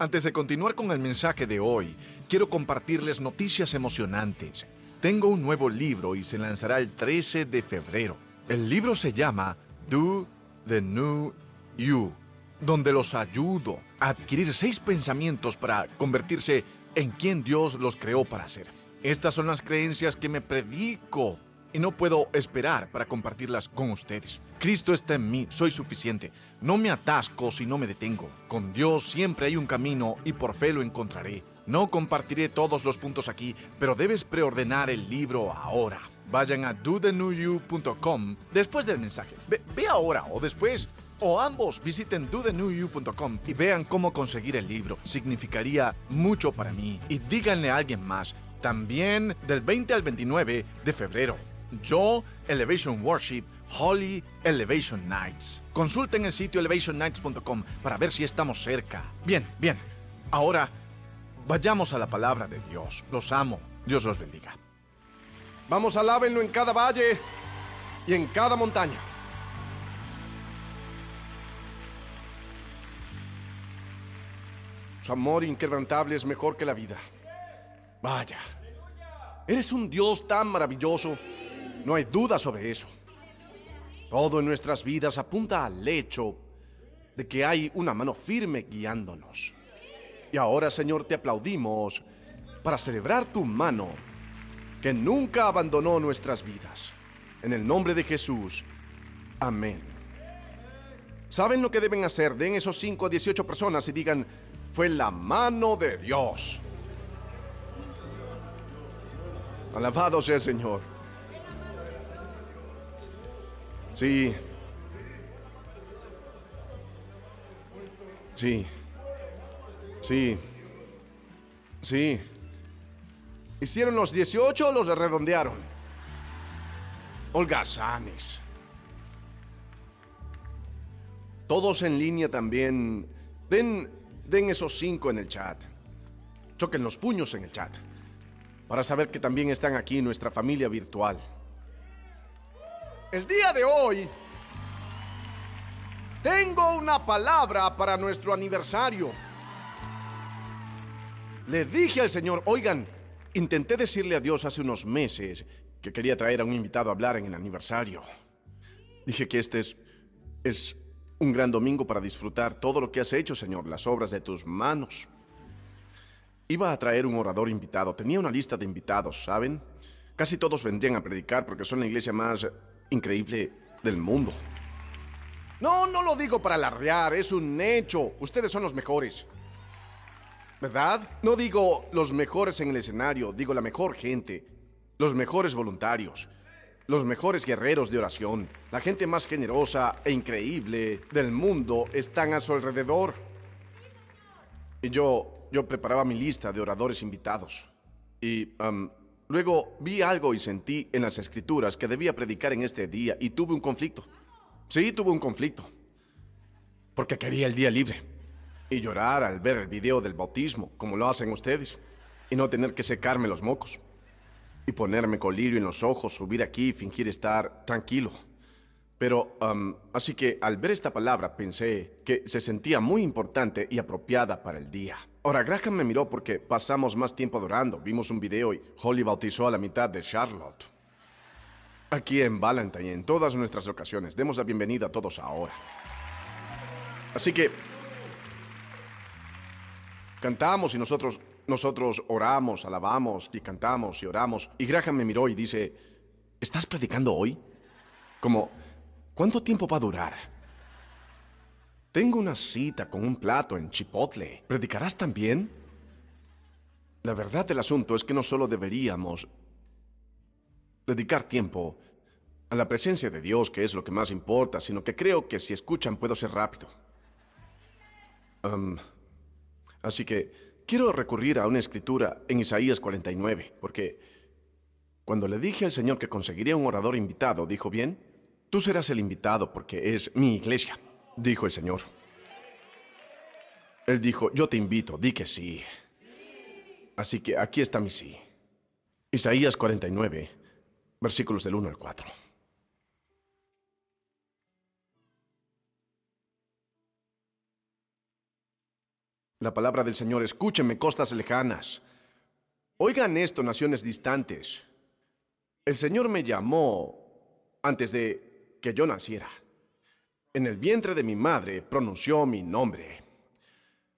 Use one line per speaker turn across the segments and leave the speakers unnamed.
Antes de continuar con el mensaje de hoy, quiero compartirles noticias emocionantes. Tengo un nuevo libro y se lanzará el 13 de febrero. El libro se llama Do the New You, donde los ayudo a adquirir seis pensamientos para convertirse en quien Dios los creó para ser. Estas son las creencias que me predico y no puedo esperar para compartirlas con ustedes. Cristo está en mí, soy suficiente. No me atasco si no me detengo. Con Dios siempre hay un camino y por fe lo encontraré. No compartiré todos los puntos aquí, pero debes preordenar el libro ahora. Vayan a dothenewyou.com después del mensaje. Ve, ve, ahora o después. O ambos visiten dothenewyou.com y vean cómo conseguir el libro. Significaría mucho para mí. Y díganle a alguien más. También del 20 al 29 de febrero. Yo, Elevation Worship, Holy Elevation Nights. Consulten el sitio elevationnights.com para ver si estamos cerca. Bien, bien. Ahora, vayamos a la palabra de Dios. Los amo. Dios los bendiga.
Vamos, alábenlo en cada valle y en cada montaña. Su amor inquebrantable es mejor que la vida. Vaya, eres un Dios tan maravilloso. No hay duda sobre eso. Todo en nuestras vidas apunta al hecho de que hay una mano firme guiándonos. Y ahora, Señor, te aplaudimos para celebrar tu mano que nunca abandonó nuestras vidas. En el nombre de Jesús. Amén. ¿Saben lo que deben hacer? Den esos 5 a 18 personas y digan, fue la mano de Dios. Alabado sea el Señor. Sí. Sí. Sí. Sí. ¿Hicieron los 18 o los redondearon? Holgazanes. Todos en línea también. Den, den esos cinco en el chat. Choquen los puños en el chat. Para saber que también están aquí nuestra familia virtual. El día de hoy tengo una palabra para nuestro aniversario. Le dije al Señor, oigan, intenté decirle a Dios hace unos meses que quería traer a un invitado a hablar en el aniversario. Dije que este es, es un gran domingo para disfrutar todo lo que has hecho, Señor, las obras de tus manos. Iba a traer un orador invitado, tenía una lista de invitados, ¿saben? Casi todos vendrían a predicar porque son la iglesia más increíble del mundo. No, no lo digo para alardear, es un hecho. Ustedes son los mejores. ¿Verdad? No digo los mejores en el escenario, digo la mejor gente, los mejores voluntarios, los mejores guerreros de oración, la gente más generosa e increíble del mundo están a su alrededor. Y yo, yo preparaba mi lista de oradores invitados. Y luego vi algo y sentí en las escrituras que debía predicar en este día y tuve un conflicto. Sí, tuve un conflicto. Porque quería el día libre y llorar al ver el video del bautismo, como lo hacen ustedes, y no tener que secarme los mocos, y ponerme colirio en los ojos, subir aquí y fingir estar tranquilo. Pero, um, así que al ver esta palabra pensé que se sentía muy importante y apropiada para el día. Ahora, Graham me miró porque pasamos más tiempo adorando, vimos un video y Holly bautizó a la mitad de Charlotte. Aquí en Valentine en todas nuestras ocasiones, demos la bienvenida a todos ahora. Así que Cantamos y nosotros, nosotros oramos, alabamos y cantamos y oramos. Y Graham me miró y dice, ¿estás predicando hoy? Como, ¿cuánto tiempo va a durar? Tengo una cita con un plato en Chipotle. ¿Predicarás también? La verdad del asunto es que no solo deberíamos dedicar tiempo a la presencia de Dios, que es lo que más importa, sino que creo que si escuchan puedo ser rápido. Um, Así que quiero recurrir a una escritura en Isaías 49, porque cuando le dije al Señor que conseguiría un orador invitado, dijo, bien, tú serás el invitado porque es mi iglesia, dijo el Señor. Él dijo, yo te invito, di que sí. Así que aquí está mi sí. Isaías 49, versículos del 1 al 4. La palabra del Señor, escúchenme, costas lejanas. Oigan esto, naciones distantes. El Señor me llamó antes de que yo naciera. En el vientre de mi madre pronunció mi nombre.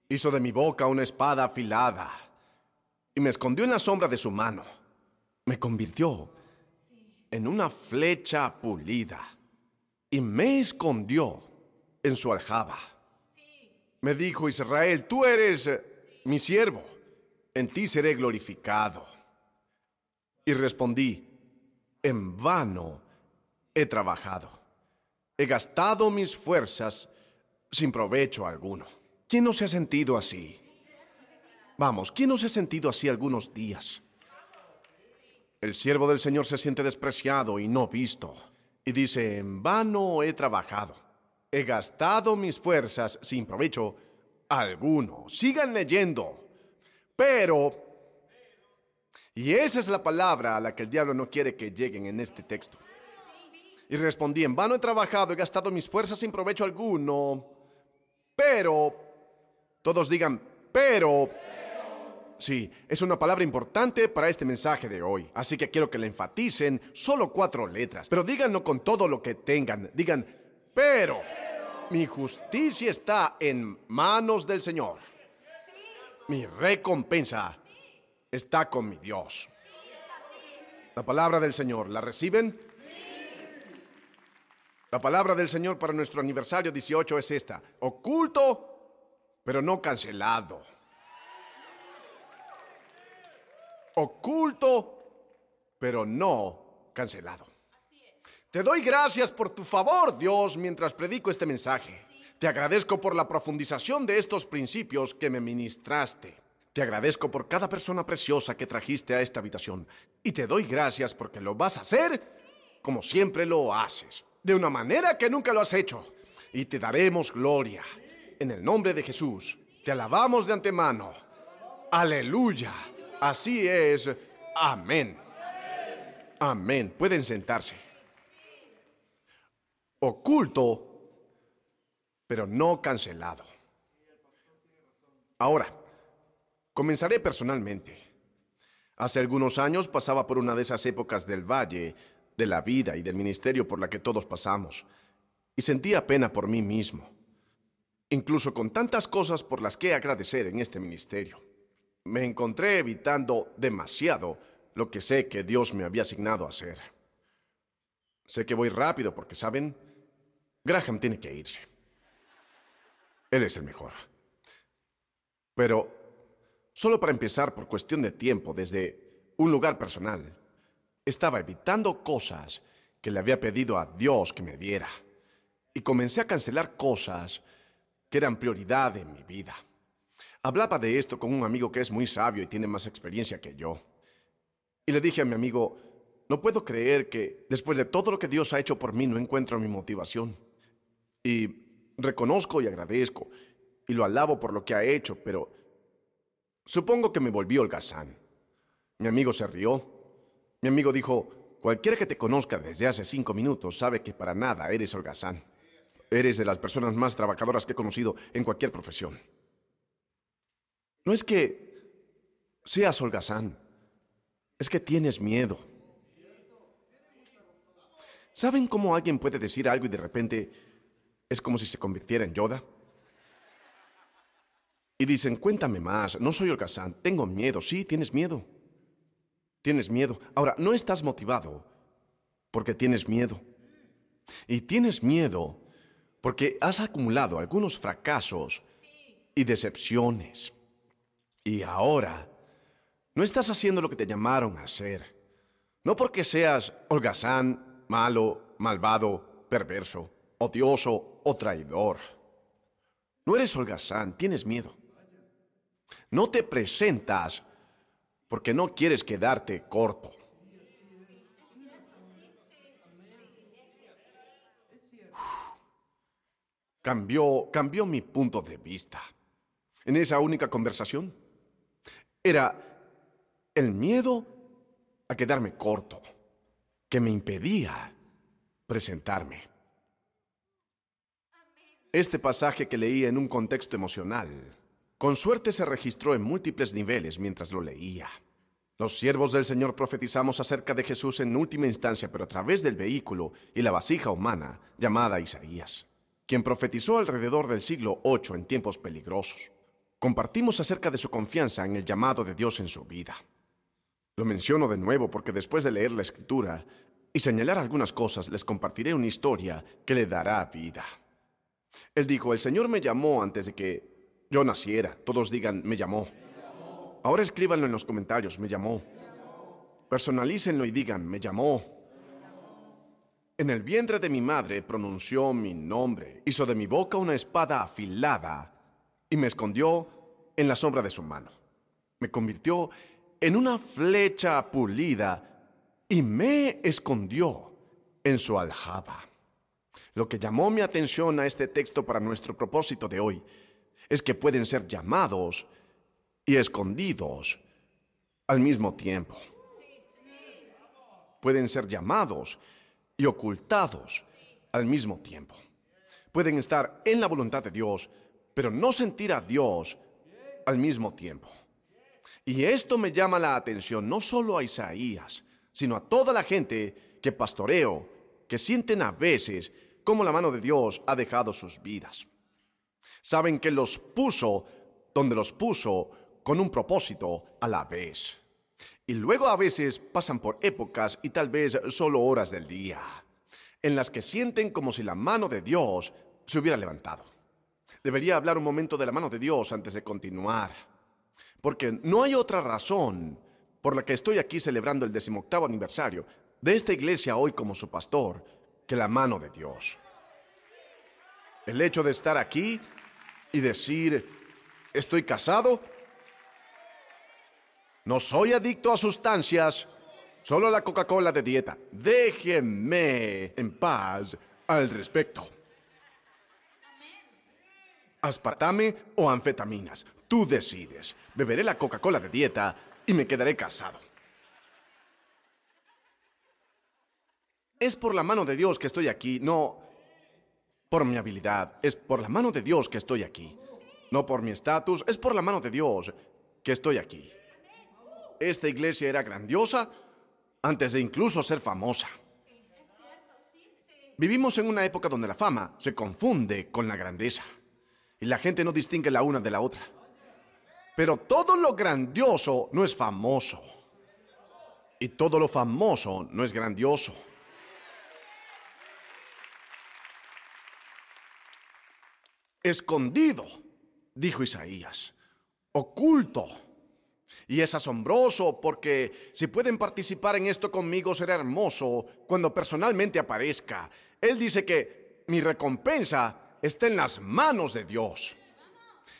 Hizo de mi boca una espada afilada y me escondió en la sombra de su mano. Me convirtió en una flecha pulida y me escondió en su aljaba. Me dijo Israel, tú eres eh, mi siervo, en ti seré glorificado. Y respondí, en vano he trabajado, he gastado mis fuerzas sin provecho alguno. ¿Quién no se ha sentido así? Vamos, ¿quién no se ha sentido así algunos días? El siervo del Señor se siente despreciado y no visto, y dice, en vano he trabajado, he gastado mis fuerzas sin provecho alguno. Sigan leyendo. Pero, y esa es la palabra a la que el diablo no quiere que lleguen en este texto. Y respondí, en vano he trabajado, he gastado mis fuerzas sin provecho alguno. Pero, todos digan, pero... Sí, es una palabra importante para este mensaje de hoy. Así que quiero que le enfaticen solo cuatro letras. Pero díganlo con todo lo que tengan. Digan, pero mi justicia está en manos del Señor. Mi recompensa está con mi Dios. La palabra del Señor, ¿la reciben? La palabra del Señor para nuestro aniversario 18 es esta. Oculto, pero no cancelado. Oculto, pero no cancelado. Te doy gracias por tu favor, Dios, mientras predico este mensaje. Te agradezco por la profundización de estos principios que me ministraste. Te agradezco por cada persona preciosa que trajiste a esta habitación. Y te doy gracias porque lo vas a hacer como siempre lo haces, de una manera que nunca lo has hecho. Y te daremos gloria. En el nombre de Jesús, te alabamos de antemano. Aleluya. Así es. Amén. Amén. Pueden sentarse. Oculto, pero no cancelado. Ahora, comenzaré personalmente. Hace algunos años pasaba por una de esas épocas del valle, de la vida y del ministerio por la que todos pasamos, y sentía pena por mí mismo, incluso con tantas cosas por las que agradecer en este ministerio me encontré evitando demasiado lo que sé que Dios me había asignado a hacer. Sé que voy rápido porque, ¿saben? Graham tiene que irse. Él es el mejor. Pero, solo para empezar por cuestión de tiempo, desde un lugar personal, estaba evitando cosas que le había pedido a Dios que me diera. Y comencé a cancelar cosas que eran prioridad en mi vida. Hablaba de esto con un amigo que es muy sabio y tiene más experiencia que yo. Y le dije a mi amigo, no puedo creer que después de todo lo que Dios ha hecho por mí no encuentro mi motivación. Y reconozco y agradezco y lo alabo por lo que ha hecho, pero supongo que me volví holgazán. Mi amigo se rió. Mi amigo dijo, cualquiera que te conozca desde hace cinco minutos sabe que para nada eres holgazán. Eres de las personas más trabajadoras que he conocido en cualquier profesión. No es que seas holgazán, es que tienes miedo. ¿Saben cómo alguien puede decir algo y de repente es como si se convirtiera en Yoda? Y dicen, cuéntame más, no soy holgazán, tengo miedo, sí, tienes miedo. Tienes miedo. Ahora, no estás motivado porque tienes miedo. Y tienes miedo porque has acumulado algunos fracasos y decepciones. Y ahora, no estás haciendo lo que te llamaron a hacer. No porque seas holgazán, malo, malvado, perverso, odioso o traidor. No eres holgazán, tienes miedo. No te presentas porque no quieres quedarte corto. Cambió, cambió mi punto de vista en esa única conversación era el miedo a quedarme corto que me impedía presentarme. Este pasaje que leí en un contexto emocional Con suerte se registró en múltiples niveles mientras lo leía. Los siervos del Señor profetizamos acerca de Jesús en última instancia, pero a través del vehículo y la vasija humana llamada Isaías, quien profetizó alrededor del siglo VIII en tiempos peligrosos. Compartimos acerca de su confianza en el llamado de Dios en su vida. Lo menciono de nuevo porque después de leer la escritura y señalar algunas cosas, les compartiré una historia que le dará vida. Él dijo, el Señor me llamó antes de que yo naciera. Todos digan, me llamó. Ahora escríbanlo en los comentarios, me llamó. Personalícenlo y digan, me llamó. En el vientre de mi madre pronunció mi nombre, hizo de mi boca una espada afilada y me escondió en la sombra de su mano. Me convirtió en una flecha pulida y me escondió en su aljaba. Lo que llamó mi atención a este texto para nuestro propósito de hoy es que pueden ser llamados y escondidos al mismo tiempo. Pueden ser llamados y ocultados al mismo tiempo. Pueden estar en la voluntad de Dios, pero no sentir a Dios al mismo tiempo. Y esto me llama la atención no solo a Isaías, sino a toda la gente que pastoreo, que sienten a veces cómo la mano de Dios ha dejado sus vidas. Saben que los puso donde los puso con un propósito a la vez. Y luego a veces pasan por épocas y tal vez solo horas del día, en las que sienten como si la mano de Dios se hubiera levantado. Debería hablar un momento de la mano de Dios antes de continuar, porque no hay otra razón por la que estoy aquí celebrando el decimoctavo aniversario de esta iglesia hoy como su pastor que la mano de Dios. El hecho de estar aquí y decir, estoy casado, no soy adicto a sustancias, solo a la Coca-Cola de dieta. Déjenme en paz al respecto. Aspartame o anfetaminas, tú decides. Beberé la Coca-Cola de dieta y me quedaré casado. Es por la mano de Dios que estoy aquí, no por mi habilidad. Es por la mano de Dios que estoy aquí. No por mi estatus, es por la mano de Dios que estoy aquí. Esta iglesia era grandiosa antes de incluso ser famosa. Vivimos en una época donde la fama se confunde con la grandeza y la gente no distingue la una de la otra. Pero todo lo grandioso no es famoso y todo lo famoso no es grandioso. Escondido, dijo Isaías, oculto. Y es asombroso porque si pueden participar en esto conmigo será hermoso cuando personalmente aparezca. Él dice que mi recompensa está en las manos de Dios.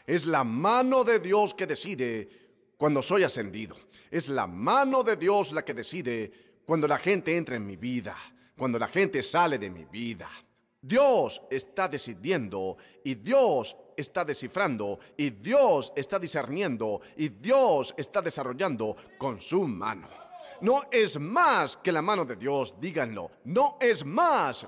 Es la mano de Dios que decide cuando soy ascendido. Es la mano de Dios la que decide cuando la gente entra en mi vida, cuando la gente sale de mi vida. Dios está decidiendo y Dios está descifrando y Dios está discerniendo y Dios está desarrollando con su mano. No es más que la mano de Dios, díganlo. No es más,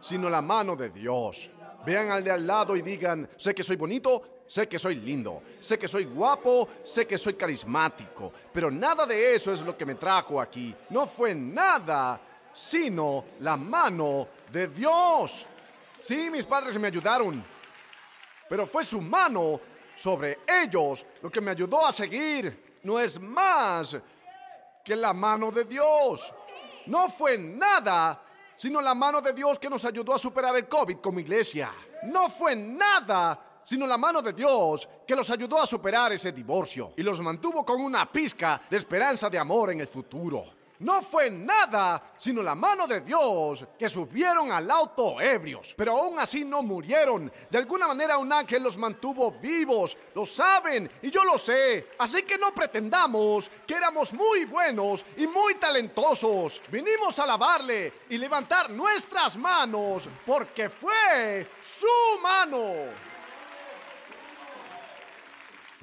sino la mano de Dios. Vean al de al lado y digan, sé que soy bonito, sé que soy lindo, sé que soy guapo, sé que soy carismático, pero nada de eso es lo que me trajo aquí. No fue nada, sino la mano de Dios. Sí, mis padres me ayudaron, pero fue su mano sobre ellos lo que me ayudó a seguir. No es más que la mano de Dios. No fue nada, sino la mano de Dios que nos ayudó a superar el COVID como iglesia. No fue nada, sino la mano de Dios que los ayudó a superar ese divorcio y los mantuvo con una pizca de esperanza de amor en el futuro no fue nada sino la mano de Dios que subieron al auto ebrios, pero aún así no murieron. De alguna manera un ángel los mantuvo vivos, lo saben y yo lo sé. Así que no pretendamos que éramos muy buenos y muy talentosos. Vinimos a alabarle y levantar nuestras manos porque fue su mano.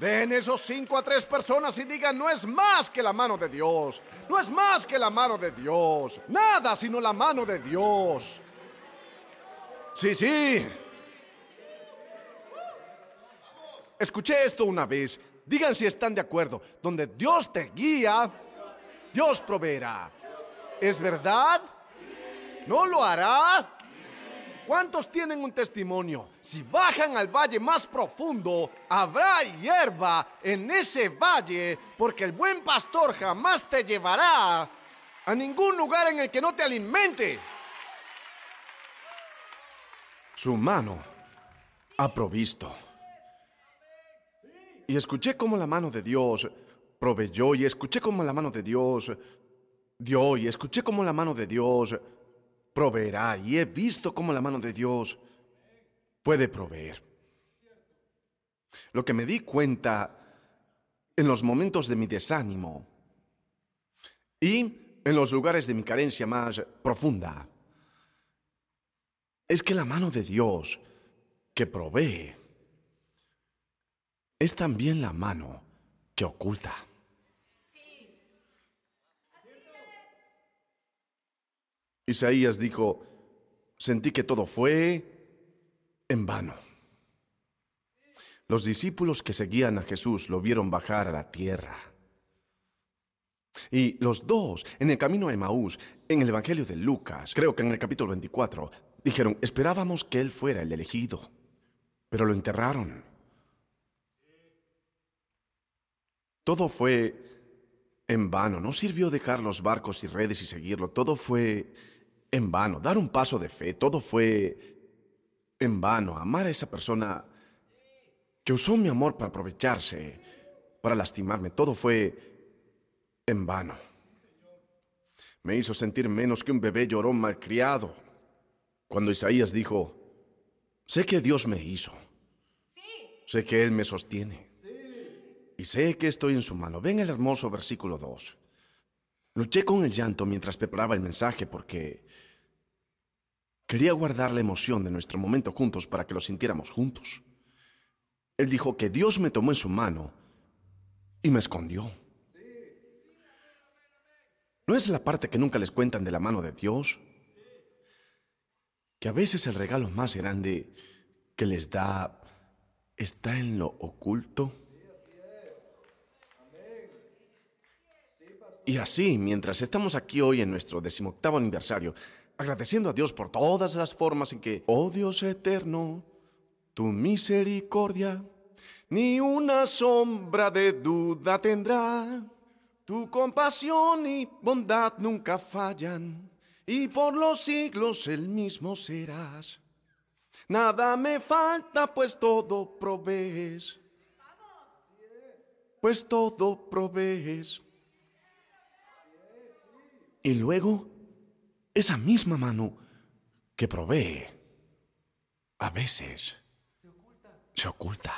Den esos cinco a tres personas y digan, no es más que la mano de Dios. No es más que la mano de Dios. Nada sino la mano de Dios. Sí, sí. escuché esto una vez. Digan si están de acuerdo. Donde Dios te guía, Dios proveerá. ¿Es verdad? ¿No lo hará? ¿Cuántos tienen un testimonio? Si bajan al valle más profundo, habrá hierba en ese valle, porque el buen pastor jamás te llevará a ningún lugar en el que no te alimente. Su mano ha provisto. Y escuché cómo la mano de Dios proveyó y escuché cómo la mano de Dios dio y escuché cómo la mano de Dios y he visto cómo la mano de Dios puede proveer. Lo que me di cuenta en los momentos de mi desánimo y en los lugares de mi carencia más profunda es que la mano de Dios que provee es también la mano que oculta. Isaías dijo, sentí que todo fue en vano. Los discípulos que seguían a Jesús lo vieron bajar a la tierra. Y los dos, en el camino a Emaús, en el Evangelio de Lucas, creo que en el capítulo 24, dijeron, esperábamos que él fuera el elegido, pero lo enterraron. Todo fue en vano, no sirvió dejar los barcos y redes y seguirlo, todo fue en vano. Dar un paso de fe, todo fue en vano. Amar a esa persona que usó mi amor para aprovecharse, para lastimarme, todo fue en vano. Me hizo sentir menos que un bebé llorón malcriado. Cuando Isaías dijo, sé que Dios me hizo. Sé que Él me sostiene. Y sé que estoy en su mano. Ven el hermoso versículo 2. Luché con el llanto mientras preparaba el mensaje porque quería guardar la emoción de nuestro momento juntos para que lo sintiéramos juntos. Él dijo que Dios me tomó en su mano y me escondió. ¿No es la parte que nunca les cuentan de la mano de Dios? Que a veces el regalo más grande que les da está en lo oculto. Y así, mientras estamos aquí hoy en nuestro decimoctavo aniversario, agradeciendo a Dios por todas las formas en que, oh Dios eterno, tu misericordia ni una sombra de duda tendrá. Tu compasión y bondad nunca fallan, y por los siglos el mismo serás. Nada me falta, pues todo provees. Pues todo provees. Y luego, esa misma mano que provee, a veces se oculta.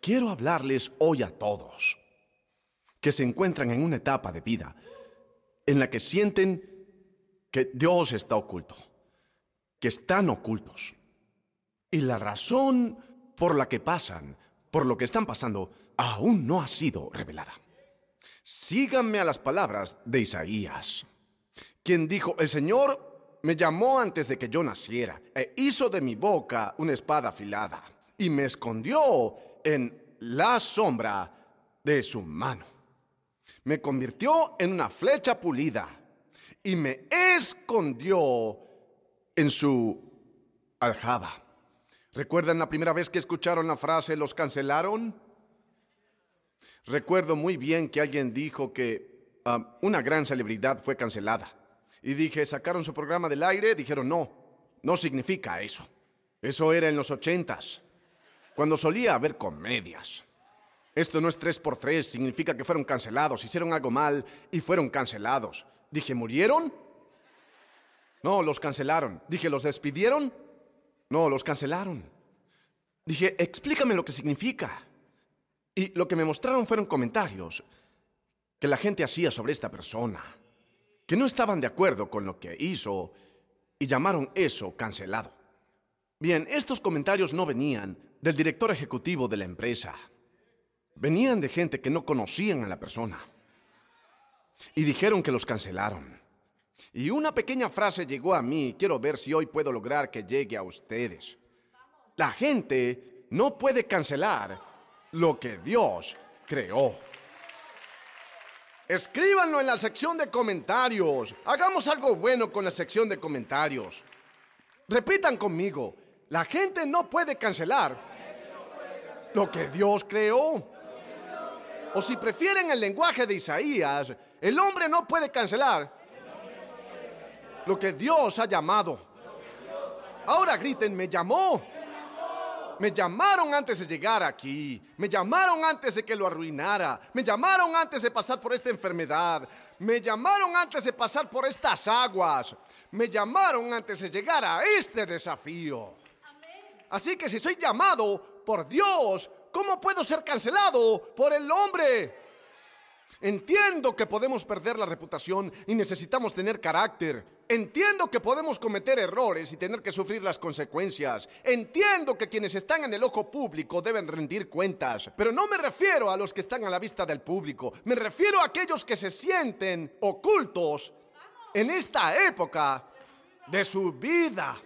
Quiero hablarles hoy a todos que se encuentran en una etapa de vida en la que sienten que Dios está oculto, que están ocultos. Y la razón por la que pasan, por lo que están pasando, aún no ha sido revelada. Síganme a las palabras de Isaías, quien dijo, el Señor me llamó antes de que yo naciera, e hizo de mi boca una espada afilada, y me escondió en la sombra de su mano. Me convirtió en una flecha pulida, y me escondió en su aljaba. ¿Recuerdan la primera vez que escucharon la frase los cancelaron? Recuerdo muy bien que alguien dijo que um, una gran celebridad fue cancelada. Y dije, ¿sacaron su programa del aire? Dijeron, no, no significa eso. Eso era en los ochentas, cuando solía haber comedias. Esto no es tres por tres, significa que fueron cancelados, hicieron algo mal y fueron cancelados. Dije, ¿murieron? No, los cancelaron. Dije, ¿los despidieron? No, los cancelaron. Dije, explícame lo que significa. Y lo que me mostraron fueron comentarios que la gente hacía sobre esta persona, que no estaban de acuerdo con lo que hizo y llamaron eso cancelado. Bien, estos comentarios no venían del director ejecutivo de la empresa, venían de gente que no conocían a la persona y dijeron que los cancelaron. Y una pequeña frase llegó a mí, quiero ver si hoy puedo lograr que llegue a ustedes. La gente no puede cancelar lo que Dios creó. Escríbanlo en la sección de comentarios. Hagamos algo bueno con la sección de comentarios. Repitan conmigo. La gente no puede cancelar lo que Dios creó. O si prefieren el lenguaje de Isaías, el hombre no puede cancelar lo que Dios ha llamado. Ahora griten, me llamó. Me llamaron antes de llegar aquí. Me llamaron antes de que lo arruinara. Me llamaron antes de pasar por esta enfermedad. Me llamaron antes de pasar por estas aguas. Me llamaron antes de llegar a este desafío. Así que si soy llamado por Dios, ¿cómo puedo ser cancelado por el hombre? Entiendo que podemos perder la reputación y necesitamos tener carácter. Entiendo que podemos cometer errores y tener que sufrir las consecuencias. Entiendo que quienes están en el ojo público deben rendir cuentas. Pero no me refiero a los que están a la vista del público. Me refiero a aquellos que se sienten ocultos en esta época de su vida.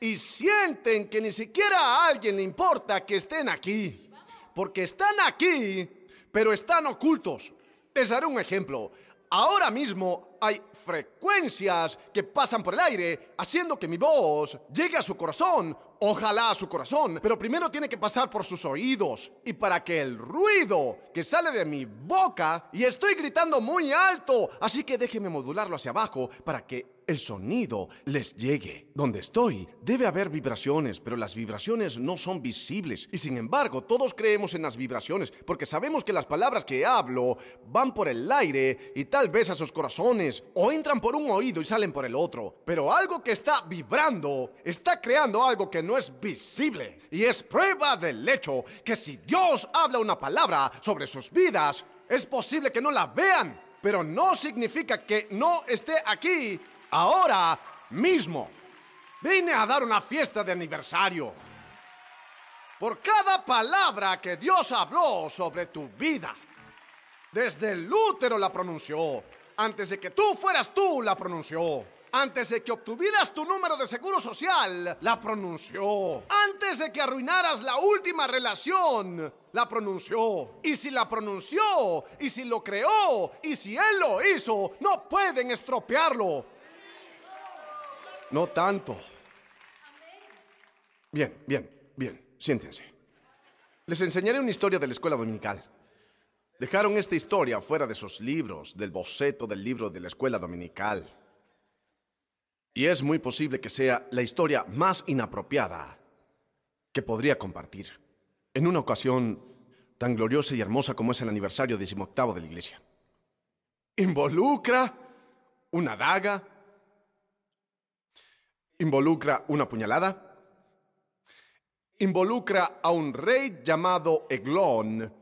Y sienten que ni siquiera a alguien le importa que estén aquí. Porque están aquí, pero están ocultos. Les daré un ejemplo. Ahora mismo hay frecuencias que pasan por el aire haciendo que mi voz llegue a su corazón, ojalá a su corazón, pero primero tiene que pasar por sus oídos y para que el ruido que sale de mi boca y estoy gritando muy alto, así que déjeme modularlo hacia abajo para que el sonido les llegue. Donde estoy debe haber vibraciones, pero las vibraciones no son visibles. Y sin embargo, todos creemos en las vibraciones porque sabemos que las palabras que hablo van por el aire y tal vez a sus corazones o entran por un oído y salen por el otro. Pero algo que está vibrando está creando algo que no es visible. Y es prueba del hecho que si Dios habla una palabra sobre sus vidas, es posible que no la vean. Pero no significa que no esté aquí ahora mismo. Vine a dar una fiesta de aniversario. Por cada palabra que Dios habló sobre tu vida. Desde el útero la pronunció. Antes de que tú fueras tú la pronunció. Antes de que obtuvieras tu número de seguro social, la pronunció. Antes de que arruinaras la última relación, la pronunció. Y si la pronunció, y si lo creó, y si Él lo hizo, no pueden estropearlo. No tanto. Bien, bien, bien. Siéntense. Les enseñaré una historia de la escuela dominical. Dejaron esta historia fuera de sus libros, del boceto del libro de la escuela dominical. Y es muy posible que sea la historia más inapropiada que podría compartir. En una ocasión tan gloriosa y hermosa como es el aniversario decimoctavo de la iglesia. Involucra una daga involucra una puñalada, involucra a un rey llamado Eglón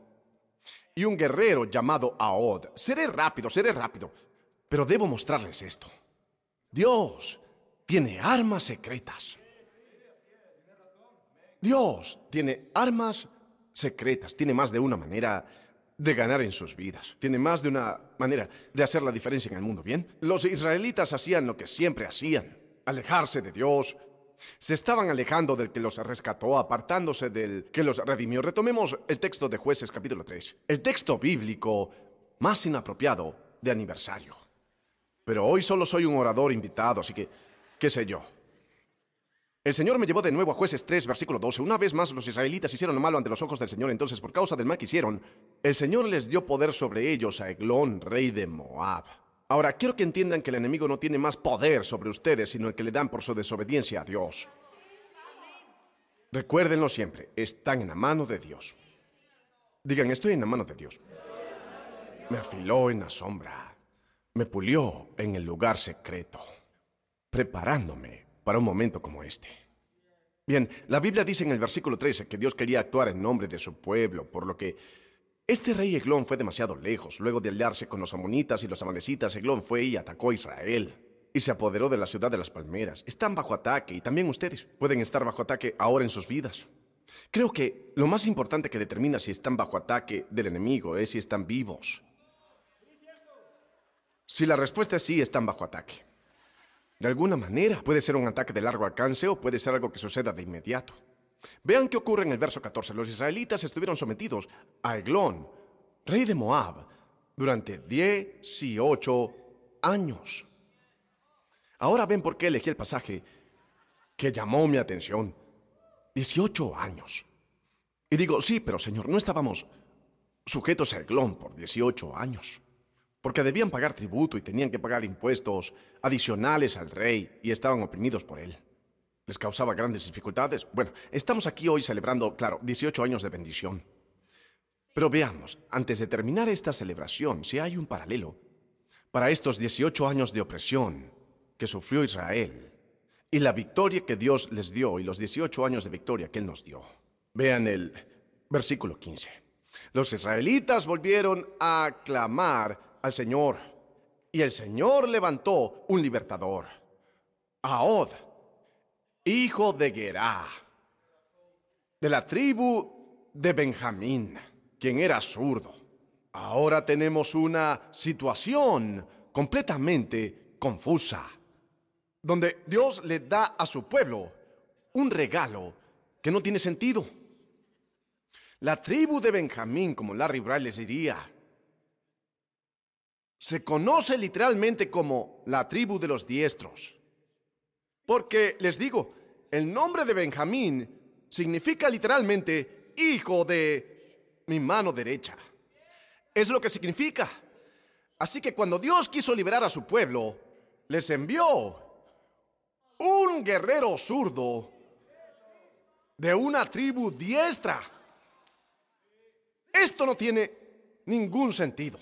y un guerrero llamado Aod. Seré rápido, seré rápido, pero debo mostrarles esto. Dios tiene armas secretas. Dios tiene armas secretas, tiene más de una manera de ganar en sus vidas. Tiene más de una manera de hacer la diferencia en el mundo, ¿bien? Los israelitas hacían lo que siempre hacían alejarse de Dios. Se estaban alejando del que los rescató, apartándose del que los redimió. Retomemos el texto de jueces capítulo 3, el texto bíblico más inapropiado de aniversario. Pero hoy solo soy un orador invitado, así que, qué sé yo. El Señor me llevó de nuevo a jueces 3, versículo 12. Una vez más los israelitas hicieron lo malo ante los ojos del Señor, entonces por causa del mal que hicieron, el Señor les dio poder sobre ellos a Eglón, rey de Moab. Ahora, quiero que entiendan que el enemigo no tiene más poder sobre ustedes, sino el que le dan por su desobediencia a Dios. Recuérdenlo siempre, están en la mano de Dios. Digan, estoy en la mano de Dios. Me afiló en la sombra, me pulió en el lugar secreto, preparándome para un momento como este. Bien, la Biblia dice en el versículo 13 que Dios quería actuar en nombre de su pueblo, por lo que este rey Eglón fue demasiado lejos. Luego de aliarse con los amonitas y los amanecitas, Eglón fue y atacó a Israel. Y se apoderó de la ciudad de las palmeras. Están bajo ataque y también ustedes pueden estar bajo ataque ahora en sus vidas. Creo que lo más importante que determina si están bajo ataque del enemigo es si están vivos. Si la respuesta es sí, están bajo ataque. De alguna manera, puede ser un ataque de largo alcance o puede ser algo que suceda de inmediato. Vean qué ocurre en el verso 14. Los israelitas estuvieron sometidos a Eglón, rey de Moab, durante 18 años. Ahora ven por qué elegí el pasaje que llamó mi atención. 18 años. Y digo, sí, pero Señor, no estábamos sujetos a Eglón por 18 años, porque debían pagar tributo y tenían que pagar impuestos adicionales al rey y estaban oprimidos por él. Les causaba grandes dificultades. Bueno, estamos aquí hoy celebrando, claro, 18 años de bendición. Pero veamos, antes de terminar esta celebración, si hay un paralelo para estos 18 años de opresión que sufrió Israel y la victoria que Dios les dio y los 18 años de victoria que Él nos dio. Vean el versículo 15. Los israelitas volvieron a clamar al Señor y el Señor levantó un libertador, Ahod, hijo de Gerá, de la tribu de Benjamín, quien era zurdo. Ahora tenemos una situación completamente confusa, donde Dios le da a su pueblo un regalo que no tiene sentido. La tribu de Benjamín, como Larry Bray les diría, se conoce literalmente como la tribu de los diestros. Porque, les digo, el nombre de Benjamín significa literalmente hijo de mi mano derecha. Es lo que significa. Así que cuando Dios quiso liberar a su pueblo, les envió un guerrero zurdo de una tribu diestra. Esto no tiene ningún sentido.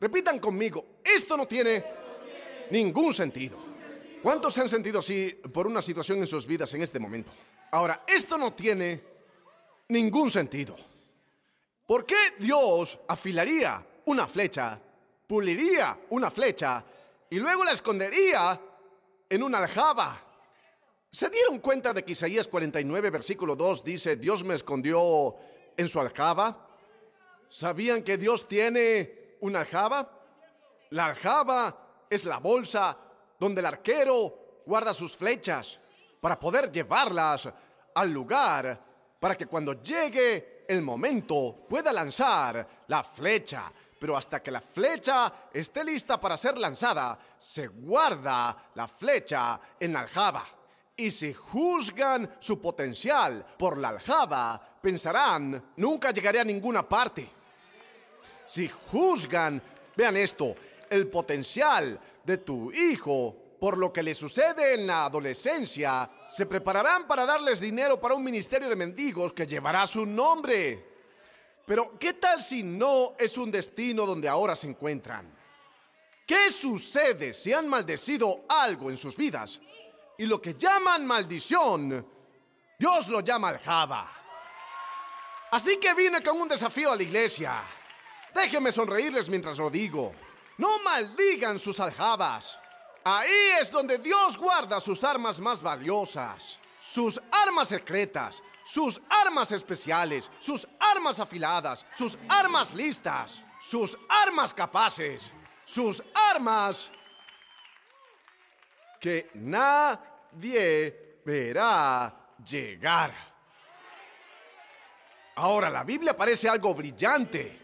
Repitan conmigo, esto no tiene ningún sentido. ¿Cuántos se han sentido así por una situación en sus vidas en este momento? Ahora, esto no tiene ningún sentido. ¿Por qué Dios afilaría una flecha, puliría una flecha y luego la escondería en una aljaba? ¿Se dieron cuenta de que Isaías 49, versículo 2 dice, Dios me escondió en su aljaba? ¿Sabían que Dios tiene una aljaba? La aljaba es la bolsa donde el arquero guarda sus flechas para poder llevarlas al lugar para que cuando llegue el momento pueda lanzar la flecha. Pero hasta que la flecha esté lista para ser lanzada, se guarda la flecha en la aljaba. Y si juzgan su potencial por la aljaba, pensarán, nunca llegaré a ninguna parte. Si juzgan, vean esto, el potencial de tu hijo por lo que le sucede en la adolescencia, se prepararán para darles dinero para un ministerio de mendigos que llevará su nombre. Pero, ¿qué tal si no es un destino donde ahora se encuentran? ¿Qué sucede si han maldecido algo en sus vidas? Y lo que llaman maldición, Dios lo llama aljaba. Así que vine con un desafío a la iglesia. Déjenme sonreírles mientras lo digo. No maldigan sus aljabas. Ahí es donde Dios guarda sus armas más valiosas, sus armas secretas, sus armas especiales, sus armas afiladas, sus armas listas, sus armas capaces, sus armas que nadie verá llegar. Ahora, la Biblia parece algo brillante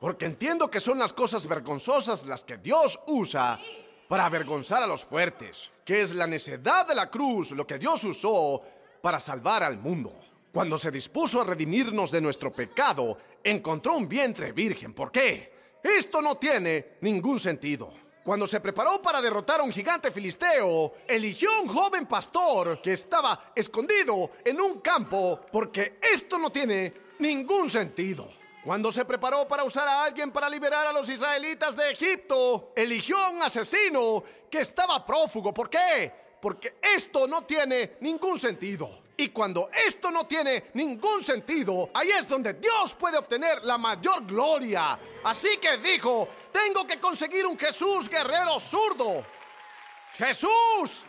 porque entiendo que son las cosas vergonzosas las que Dios usa para avergonzar a los fuertes, que es la necedad de la cruz lo que Dios usó para salvar al mundo. Cuando se dispuso a redimirnos de nuestro pecado, encontró un vientre virgen. ¿Por qué? Esto no tiene ningún sentido. Cuando se preparó para derrotar a un gigante filisteo, eligió a un joven pastor que estaba escondido en un campo porque esto no tiene ningún sentido. Cuando se preparó para usar a alguien para liberar a los israelitas de Egipto, eligió a un asesino que estaba prófugo. ¿Por qué? Porque esto no tiene ningún sentido. Y cuando esto no tiene ningún sentido, ahí es donde Dios puede obtener la mayor gloria. Así que dijo, tengo que conseguir un Jesús guerrero zurdo. Jesús.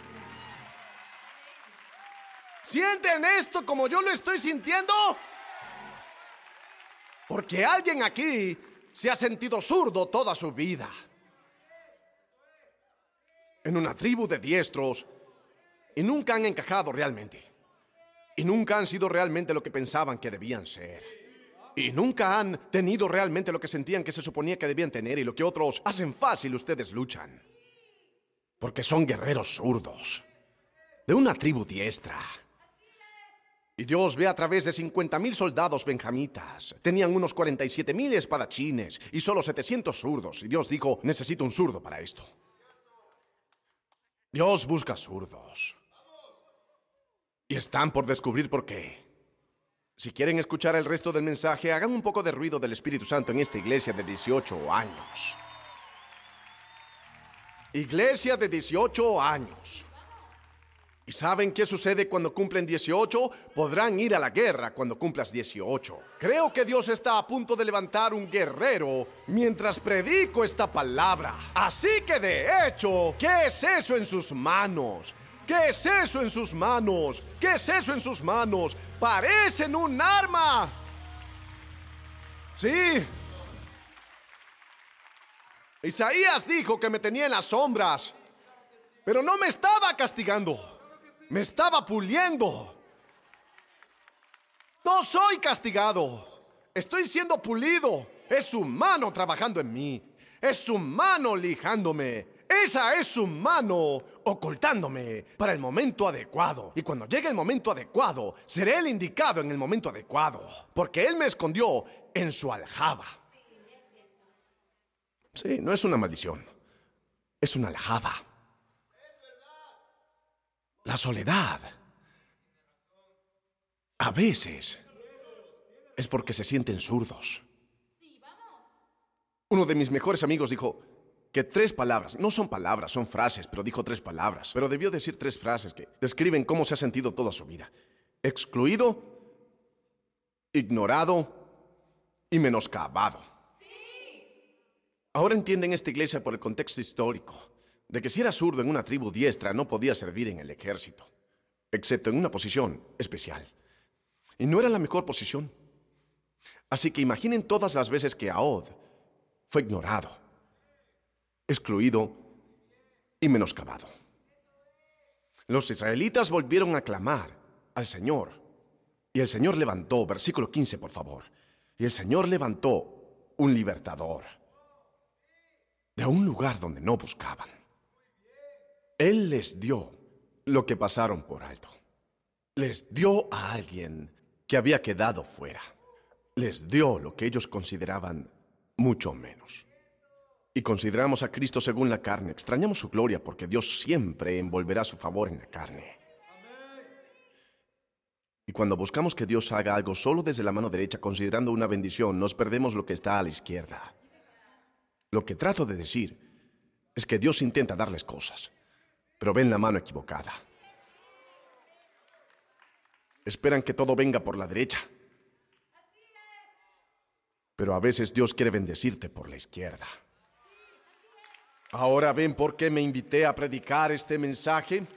¿Sienten esto como yo lo estoy sintiendo? Porque alguien aquí se ha sentido zurdo toda su vida. En una tribu de diestros y nunca han encajado realmente. y nunca han sido realmente lo que pensaban que debían ser. Y nunca han tenido realmente lo que sentían que se suponía que debían tener y lo que otros hacen fácil ustedes luchan. Porque son guerreros zurdos, de una tribu diestra. Y Dios ve a través de 50.000 soldados benjamitas. Tenían unos 47.000 espadachines y solo 700 zurdos. Y Dios dijo, necesito un zurdo para esto. Dios busca zurdos. Y están por descubrir por qué. Si quieren escuchar el resto del mensaje, hagan un poco de ruido del Espíritu Santo en esta iglesia de 18 años. Iglesia de 18 años. ¿Y saben qué sucede cuando cumplen 18? Podrán ir a la guerra cuando cumplas 18. Creo que Dios está a punto de levantar un guerrero mientras predico esta palabra. Así que de hecho, ¿qué es eso en sus manos? ¿Qué es eso en sus manos? ¿Qué es eso en sus manos? Parecen un arma. Sí. Isaías dijo que me tenía en las sombras, pero no me estaba castigando me estaba puliendo. No soy castigado. Estoy siendo pulido. Es su mano trabajando en mí. Es su mano lijándome. Esa es su mano ocultándome para el momento adecuado. Y cuando llegue el momento adecuado, seré el indicado en el momento adecuado. Porque Él me escondió en su aljaba. Sí, no es una maldición. Es una aljaba. La soledad. A veces es porque se sienten zurdos. Uno de mis mejores amigos dijo que tres palabras, no son palabras, son frases, pero dijo tres palabras, pero debió decir tres frases que describen cómo se ha sentido toda su vida. Excluido, ignorado y menoscabado. Ahora entienden esta iglesia por el contexto histórico de que si era zurdo en una tribu diestra no podía servir en el ejército, excepto en una posición especial. Y no era la mejor posición. Así que imaginen todas las veces que Aod fue ignorado, excluido y menoscabado. Los israelitas volvieron a clamar al Señor. Y el Señor levantó, versículo 15 por favor, y el Señor levantó un libertador de un lugar donde no buscaban. Él les dio lo que pasaron por alto. Les dio a alguien que había quedado fuera. Les dio lo que ellos consideraban mucho menos. Y consideramos a Cristo según la carne. Extrañamos su gloria porque Dios siempre envolverá su favor en la carne. Y cuando buscamos que Dios haga algo solo desde la mano derecha, considerando una bendición, nos perdemos lo que está a la izquierda. Lo que trato de decir es que Dios intenta darles cosas pero ven la mano equivocada. Esperan que todo venga por la derecha. Pero a veces Dios quiere bendecirte por la izquierda. Ahora ven por qué me invité a predicar este mensaje.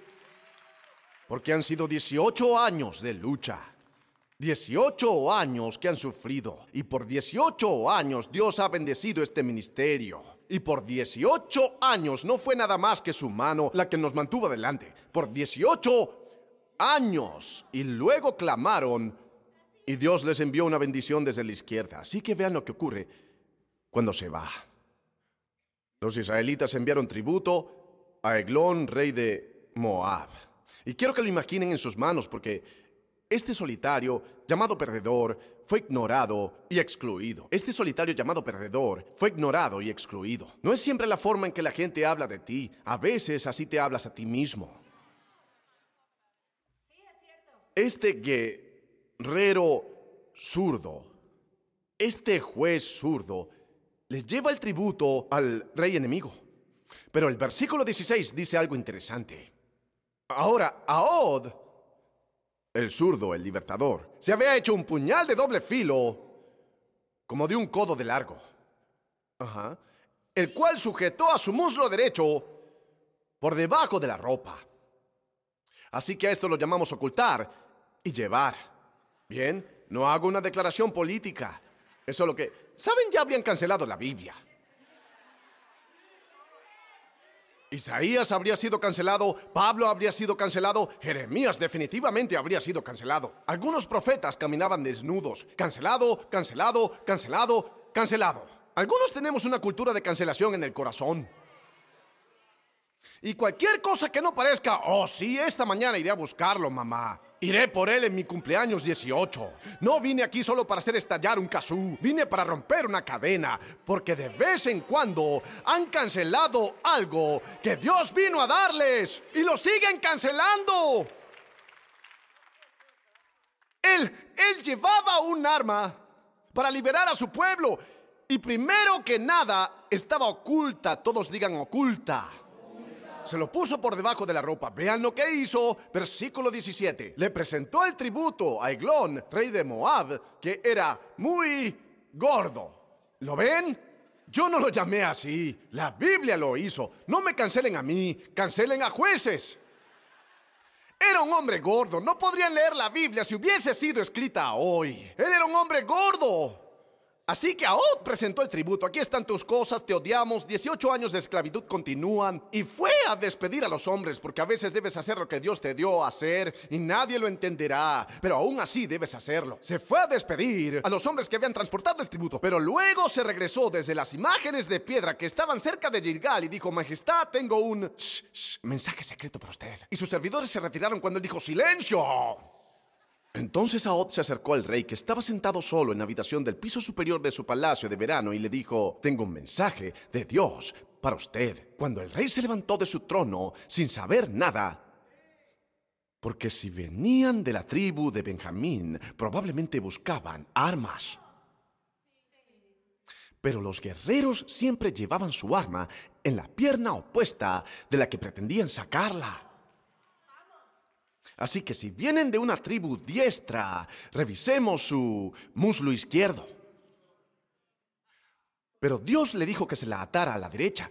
Porque han sido 18 años de lucha 18 años que han sufrido y por 18 años Dios ha bendecido este ministerio. Y por 18 años no fue nada más que su mano la que nos mantuvo adelante. Por 18 años. Y luego clamaron y Dios les envió una bendición desde la izquierda. Así que vean lo que ocurre cuando se va. Los israelitas enviaron tributo a Eglón, rey de Moab. Y quiero que lo imaginen en sus manos porque este solitario, llamado perdedor, fue ignorado y excluido. Este solitario llamado perdedor fue ignorado y excluido. No es siempre la forma en que la gente habla de ti. A veces así te hablas a ti mismo. Este guerrero zurdo, este juez zurdo, le lleva el tributo al rey enemigo. Pero el versículo 16 dice algo interesante. Ahora, Aod el zurdo, el libertador, se había hecho un puñal de doble filo, como de un codo de largo. El cual sujetó a su muslo derecho por debajo de la ropa. Así que a esto lo llamamos ocultar y llevar. Bien, no hago una declaración política. Eso es lo que... ¿Saben? Ya habrían cancelado la Biblia. Isaías habría sido cancelado, Pablo habría sido cancelado, Jeremías definitivamente habría sido cancelado. Algunos profetas caminaban desnudos. Cancelado, cancelado, cancelado, cancelado. Algunos tenemos una cultura de cancelación en el corazón. Y cualquier cosa que no parezca, oh sí, esta mañana iré a buscarlo, mamá. Iré por él en mi cumpleaños 18. No vine aquí solo para hacer estallar un kazoo. Vine para romper una cadena. Porque de vez en cuando han cancelado algo que Dios vino a darles. Y lo siguen cancelando. Él, él llevaba un arma para liberar a su pueblo. Y primero que nada estaba oculta. Todos digan oculta se lo puso por debajo de la ropa. Vean lo que hizo. Versículo 17. Le presentó el tributo a Eglón, rey de Moab, que era muy gordo. ¿Lo ven? Yo no lo llamé así. La Biblia lo hizo. No me cancelen a mí, cancelen a jueces. Era un hombre gordo. No podrían leer la Biblia si hubiese sido escrita hoy. Él era un hombre gordo. Así que Ahod presentó el tributo. Aquí están tus cosas, te odiamos. 18 años de esclavitud continúan. Y fue a despedir a los hombres, porque a veces debes hacer lo que Dios te dio a hacer y nadie lo entenderá. Pero aún así debes hacerlo. Se fue a despedir a los hombres que habían transportado el tributo. Pero luego se regresó desde las imágenes de piedra que estaban cerca de Gilgal y dijo: Majestad, tengo un mensaje secreto para usted. Y sus servidores se retiraron cuando él dijo: ¡Silencio! Entonces Ahod se acercó al rey que estaba sentado solo en la habitación del piso superior de su palacio de verano y le dijo, tengo un mensaje de Dios para usted. Cuando el rey se levantó de su trono sin saber nada, porque si venían de la tribu de Benjamín, probablemente buscaban armas. Pero los guerreros siempre llevaban su arma en la pierna opuesta de la que pretendían sacarla. Así que si vienen de una tribu diestra, revisemos su muslo izquierdo. Pero Dios le dijo que se la atara a la derecha.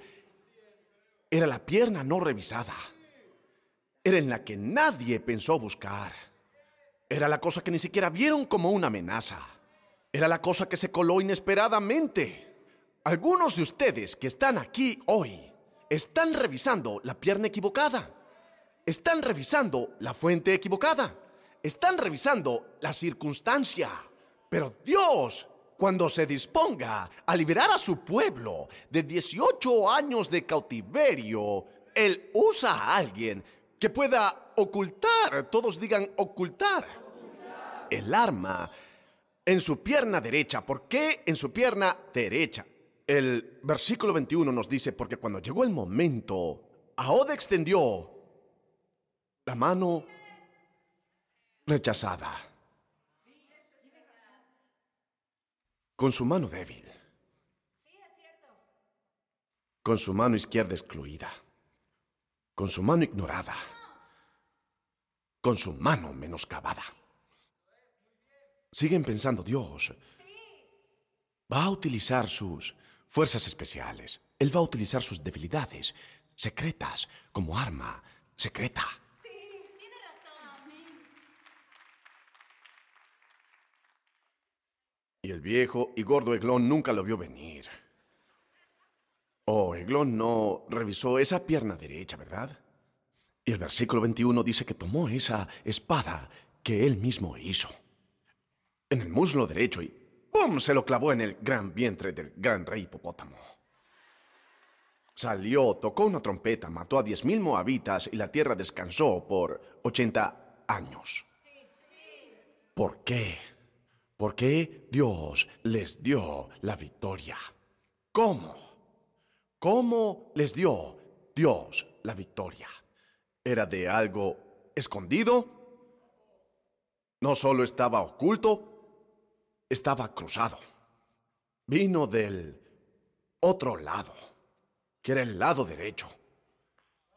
Era la pierna no revisada. Era en la que nadie pensó buscar. Era la cosa que ni siquiera vieron como una amenaza. Era la cosa que se coló inesperadamente. Algunos de ustedes que están aquí hoy están revisando la pierna equivocada. Están revisando la fuente equivocada. Están revisando la circunstancia. Pero Dios, cuando se disponga a liberar a su pueblo de 18 años de cautiverio, Él usa a alguien que pueda ocultar, todos digan ocultar, el arma en su pierna derecha. ¿Por qué en su pierna derecha? El versículo 21 nos dice, porque cuando llegó el momento, Ahod extendió la mano rechazada, con su mano débil, con su mano izquierda excluida, con su mano ignorada, con su mano menoscabada. Siguen pensando, Dios va a utilizar sus fuerzas especiales, Él va a utilizar sus debilidades secretas como arma secreta. Y el viejo y gordo Eglón nunca lo vio venir. Oh, Eglón no revisó esa pierna derecha, ¿verdad? Y el versículo 21 dice que tomó esa espada que él mismo hizo. En el muslo derecho y ¡pum! se lo clavó en el gran vientre del gran rey hipopótamo. Salió, tocó una trompeta, mató a diez mil moabitas y la tierra descansó por ochenta años. ¿Por qué? ¿Por qué Dios les dio la victoria? ¿Cómo? ¿Cómo les dio Dios la victoria? ¿Era de algo escondido? No solo estaba oculto, estaba cruzado. Vino del otro lado, que era el lado derecho.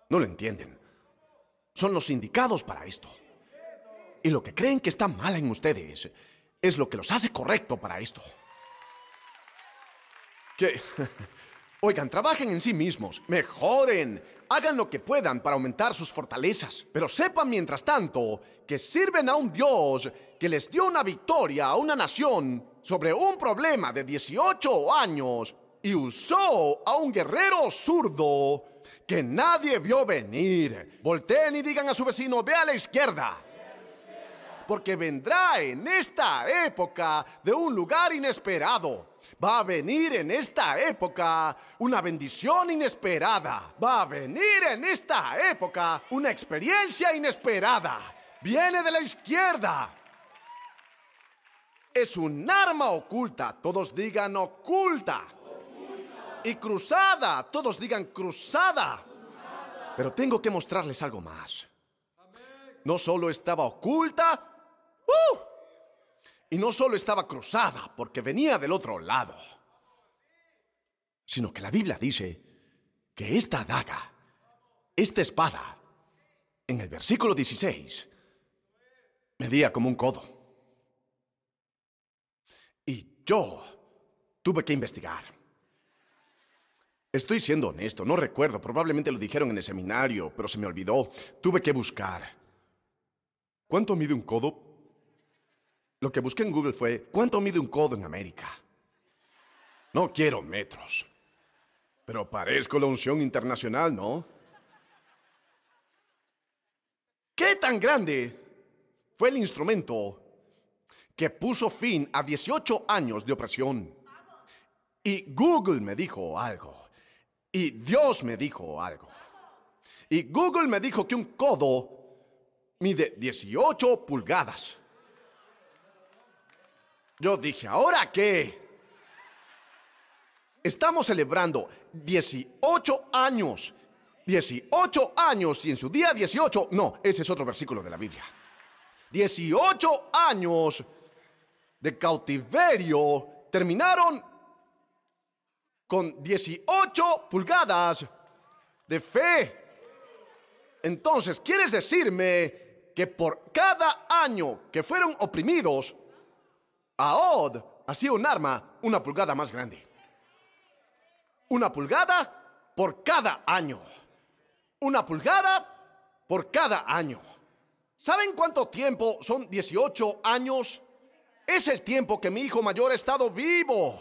No lo entienden. Son los indicados para esto. Y lo que creen que está mal en ustedes es lo que los hace correcto para esto. Que, oigan, trabajen en sí mismos, mejoren, hagan lo que puedan para aumentar sus fortalezas, pero sepan mientras tanto que sirven a un Dios que les dio una victoria a una nación sobre un problema de 18 años y usó a un guerrero zurdo que nadie vio venir. Volteen y digan a su vecino, ve a la izquierda. Porque vendrá en esta época de un lugar inesperado. Va a venir en esta época una bendición inesperada. Va a venir en esta época una experiencia inesperada. Viene de la izquierda. Es un arma oculta. Todos digan oculta. Y cruzada. Todos digan cruzada. Pero tengo que mostrarles algo más. No solo estaba oculta, ¡uh! y no solo estaba cruzada porque venía del otro lado, sino que la Biblia dice que esta daga, esta espada, en el versículo 16, medía como un codo. Y yo tuve que investigar. Estoy siendo honesto, no recuerdo, probablemente lo dijeron en el seminario, pero se me olvidó. Tuve que buscar. ¿Cuánto mide un codo? Lo que busqué en Google fue, ¿cuánto mide un codo en América? No quiero metros. Pero parezco la unción internacional, ¿no? ¿Qué tan grande fue el instrumento que puso fin a 18 años de opresión? Y Google me dijo algo. Y Dios me dijo algo. Y Google me dijo que un codo mide 18 pulgadas. Yo dije, ¿ahora qué? Estamos celebrando 18 años. 18 años y en su día 18, no, ese es otro versículo de la Biblia. 18 años de cautiverio terminaron con 18 pulgadas de fe. Entonces, ¿quieres decirme que por cada año que fueron oprimidos, Aod hacía un arma una pulgada más grande? Una pulgada por cada año. Una pulgada por cada año. ¿Saben cuánto tiempo son 18 años? Es el tiempo que mi hijo mayor ha estado vivo.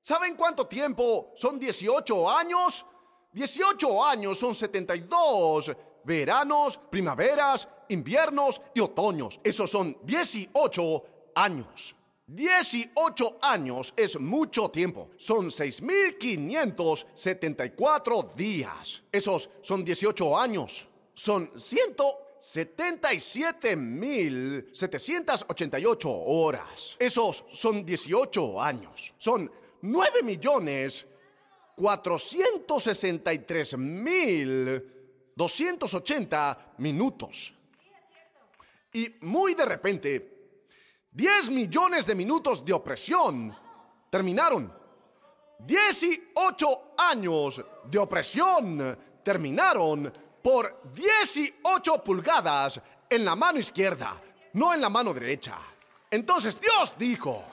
¿Saben cuánto tiempo son 18 años? 18 años son 72 veranos, primaveras, inviernos y otoños. Esos son 18 años. 18 años es mucho tiempo. Son 6.574 días. Esos son 18 años. Son 177.788 horas. Esos son 18 años. Son 9 millones 463 mil 280 minutos. Y muy de repente, 10 millones de minutos de opresión terminaron. 18 años de opresión terminaron por 18 pulgadas en la mano izquierda, no en la mano derecha. Entonces Dios dijo,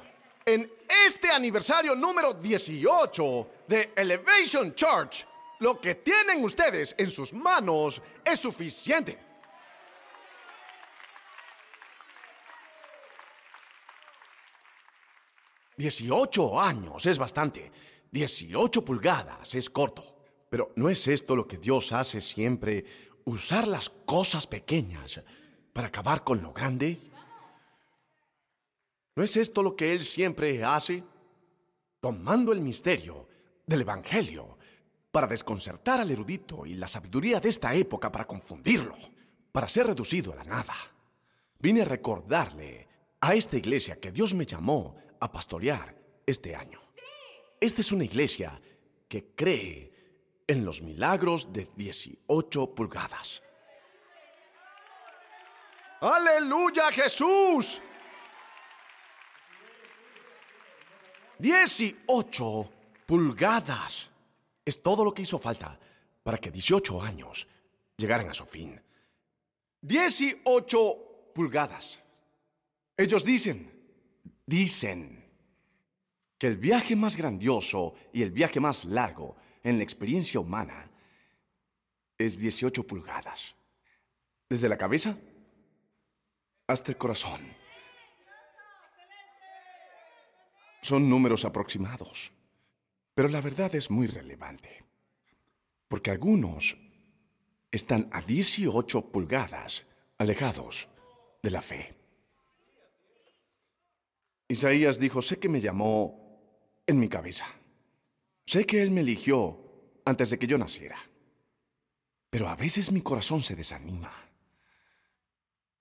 en este aniversario número 18 de Elevation Church, lo que tienen ustedes en sus manos es suficiente. Dieciocho años es bastante. Dieciocho pulgadas es corto. Pero ¿no es esto lo que Dios hace siempre? Usar las cosas pequeñas para acabar con lo grande. ¿No es esto lo que Él siempre hace? Tomando el misterio del Evangelio para desconcertar al erudito y la sabiduría de esta época para confundirlo, para ser reducido a la nada. Vine a recordarle a esta iglesia que Dios me llamó a pastorear este año. Esta es una iglesia que cree en los milagros de 18 pulgadas. Aleluya Jesús. 18 pulgadas. Es todo lo que hizo falta para que 18 años llegaran a su fin. 18 pulgadas. Ellos dicen, dicen que el viaje más grandioso y el viaje más largo en la experiencia humana es 18 pulgadas. Desde la cabeza hasta el corazón. Son números aproximados. Pero la verdad es muy relevante, porque algunos están a 18 pulgadas alejados de la fe. Isaías dijo, sé que me llamó en mi cabeza. Sé que Él me eligió antes de que yo naciera. Pero a veces mi corazón se desanima.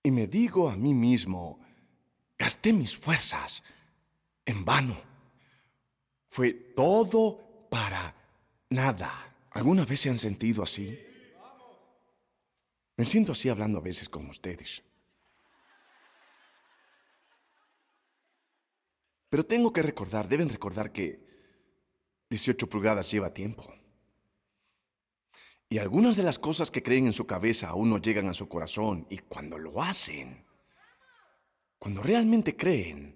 Y me digo a mí mismo, gasté mis fuerzas en vano. Fue todo para nada. ¿Alguna vez se han sentido así? Me siento así hablando a veces con ustedes. Pero tengo que recordar, deben recordar que 18 pulgadas lleva tiempo. Y algunas de las cosas que creen en su cabeza aún no llegan a su corazón. Y cuando lo hacen, cuando realmente creen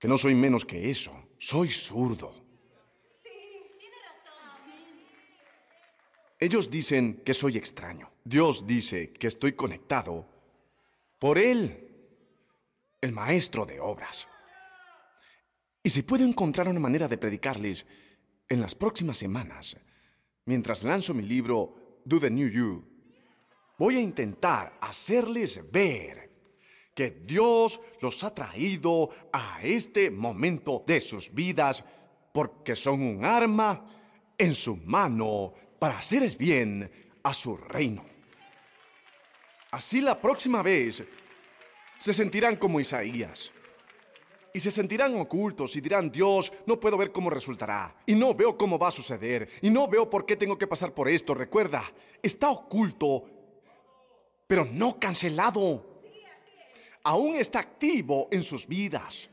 que no soy menos que eso, soy zurdo. Ellos dicen que soy extraño. Dios dice que estoy conectado por Él, el maestro de obras. Y si puedo encontrar una manera de predicarles en las próximas semanas, mientras lanzo mi libro Do the New You, voy a intentar hacerles ver que Dios los ha traído a este momento de sus vidas porque son un arma en su mano para hacer el bien a su reino. Así la próxima vez se sentirán como Isaías y se sentirán ocultos y dirán, Dios, no puedo ver cómo resultará, y no veo cómo va a suceder, y no veo por qué tengo que pasar por esto. Recuerda, está oculto, pero no cancelado. Aún está activo en sus vidas.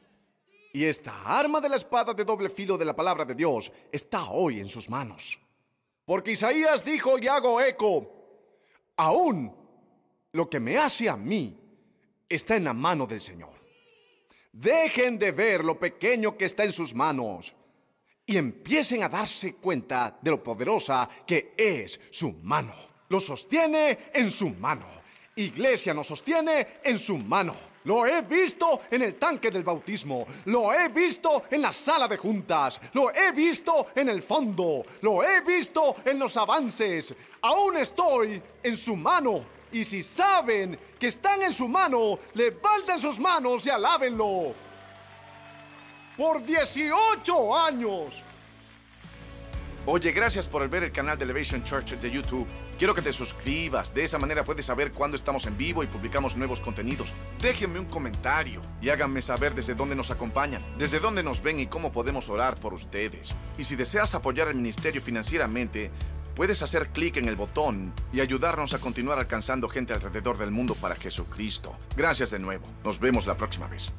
Y esta arma de la espada de doble filo de la palabra de Dios está hoy en sus manos. Porque Isaías dijo y hago eco, aún lo que me hace a mí está en la mano del Señor. Dejen de ver lo pequeño que está en sus manos y empiecen a darse cuenta de lo poderosa que es su mano. Lo sostiene en su mano. Iglesia nos sostiene en su mano. Lo he visto en el tanque del bautismo, lo he visto en la sala de juntas, lo he visto en el fondo, lo he visto en los avances. Aún estoy en su mano y si saben que están en su mano, levanten sus manos y alábenlo. Por 18 años.
Oye, gracias por ver el canal de Elevation Church de YouTube. Quiero que te suscribas, de esa manera puedes saber cuándo estamos en vivo y publicamos nuevos contenidos. Déjenme un comentario y háganme saber desde dónde nos acompañan, desde dónde nos ven y cómo podemos orar por ustedes. Y si deseas apoyar el ministerio financieramente, puedes hacer clic en el botón y ayudarnos a continuar alcanzando gente alrededor del mundo para Jesucristo. Gracias de nuevo. Nos vemos la próxima vez.